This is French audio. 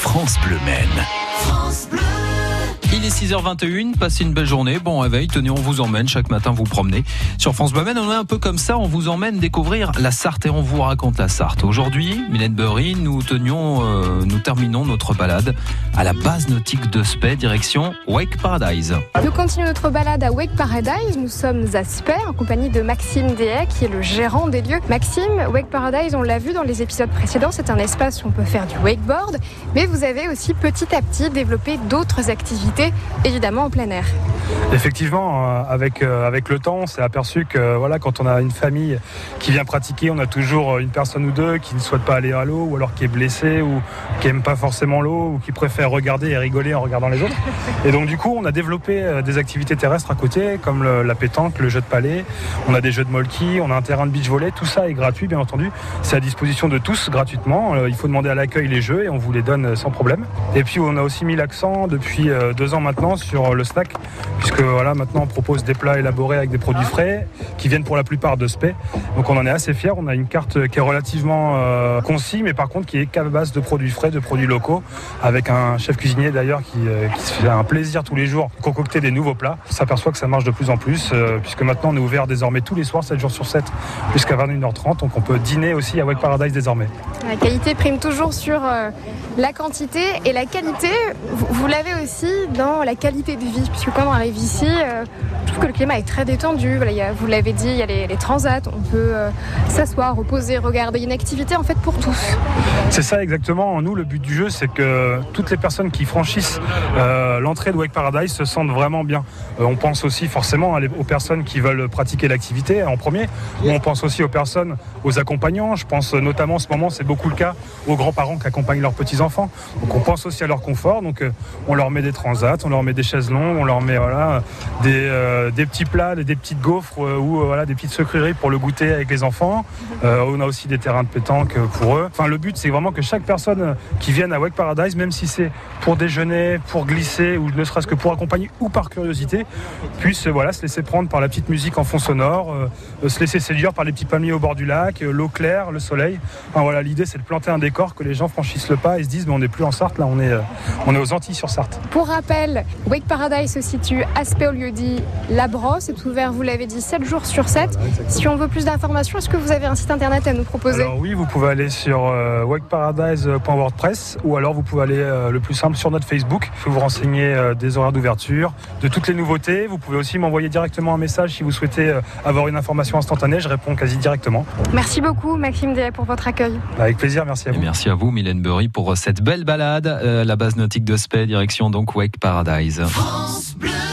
France Bleu Maine. France Bleu. Il est 6h21, passez une belle journée, bon réveil, tenez, on vous emmène, chaque matin vous promenez. Sur France Bleu on est un peu comme ça, on vous emmène découvrir la Sarthe et on vous raconte la Sarthe. Aujourd'hui, Mylène Burry, nous tenions, euh, nous terminons notre balade à la base nautique de Spey, direction Wake Paradise. Nous continuons notre balade à Wake Paradise, nous sommes à Spey en compagnie de Maxime Dehay qui est le gérant des lieux. Maxime, Wake Paradise, on l'a vu dans les épisodes précédents, c'est un espace où on peut faire du wakeboard, mais vous avez aussi petit à petit développé d'autres activités évidemment en plein air. Effectivement, euh, avec, euh, avec le temps, on s'est aperçu que voilà, quand on a une famille qui vient pratiquer, on a toujours une personne ou deux qui ne souhaite pas aller à l'eau, ou alors qui est blessé, ou qui n'aime pas forcément l'eau, ou qui préfère regarder et rigoler en regardant les autres. Et donc du coup, on a développé euh, des activités terrestres à côté, comme la pétanque, le jeu de palais, on a des jeux de molki, on a un terrain de beach volley, tout ça est gratuit bien entendu. C'est à disposition de tous gratuitement. Il faut demander à l'accueil les jeux et on vous les donne sans problème. Et puis on a aussi mis l'accent depuis deux ans maintenant sur le snack, puisque voilà, maintenant on propose des plats élaborés avec des produits frais qui viennent pour la plupart de Spey. Donc on en est assez fiers. On a une carte qui est relativement euh, concis, mais par contre qui est qu'à base de produits frais, de produits locaux, avec un chef cuisinier d'ailleurs qui, euh, se fait un plaisir tous les jours concocter des nouveaux plats. On s'aperçoit que ça marche de plus en plus, euh, puisque maintenant on est ouvert désormais tous les soirs, 7 jours sur 7, jusqu'à 21h30. Donc on peut dîner aussi à Wake Paradise désormais. La qualité prime toujours sur la quantité et la qualité, vous l'avez aussi dans la qualité de vie, puisque quand on arrive ici, euh, je trouve que le climat est très détendu. Vous l'avez dit, il y a les, transats, on peut euh, s'asseoir, reposer, regarder. une activité en fait pour tous. C'est ça exactement. Nous, le but du jeu, c'est que toutes les personnes qui franchissent euh, l'entrée de Wake Paradise se sentent vraiment bien. on pense aussi forcément aux personnes qui veulent pratiquer l'activité en premier, mais on pense aussi aux personnes, aux accompagnants. Je pense notamment en ce moment, c'est beaucoup le cas aux grands-parents qui accompagnent leurs petits-enfants. Donc on pense aussi à leur confort. Donc on leur met des transats, on leur met des chaises longues, on leur met des, euh, des petits plats, des, petites gaufres euh, ou euh, voilà, des petites sucreries pour le goûter avec les enfants. on a aussi des terrains de pétanque pour eux. Enfin, le but, c'est vraiment que chaque personne qui vienne à Wake Paradise, même si c'est pour déjeuner, pour glisser ou ne serait-ce que pour accompagner ou par curiosité, puisse voilà, se laisser prendre par la petite musique en fond sonore, se laisser séduire par les petits palmiers au bord du lac, l'eau claire, le soleil. Enfin, voilà, l'idée, c'est de planter un décor, que les gens franchissent le pas et se disent, mais on n'est plus en Sarthe, là, on est, on est aux Antilles sur Sarthe. Pour rappel, Wake Paradise se situe à Spé au lieu dit La Brosse. C'est ouvert, vous l'avez dit, 7 jours sur 7. si on veut plus d'informations, est-ce que vous avez un site internet à nous proposer? Alors, Oui, vous pouvez aller sur euh, wakeparadise.wordpress ou alors vous pouvez aller euh, le plus simple sur notre Facebook. Il faut vous renseigner euh, des horaires d'ouverture, de toutes les nouveautés. Vous pouvez aussi m'envoyer directement un message si vous souhaitez euh, avoir une information instantanée. Je réponds quasi directement. Merci beaucoup, Maxime Dehay, pour votre accueil. Avec plaisir, merci à vous. Et merci à vous, Mylène Burry, pour cette belle balade. la base nautique de Spey, direction donc Wake Paradise. France Bleu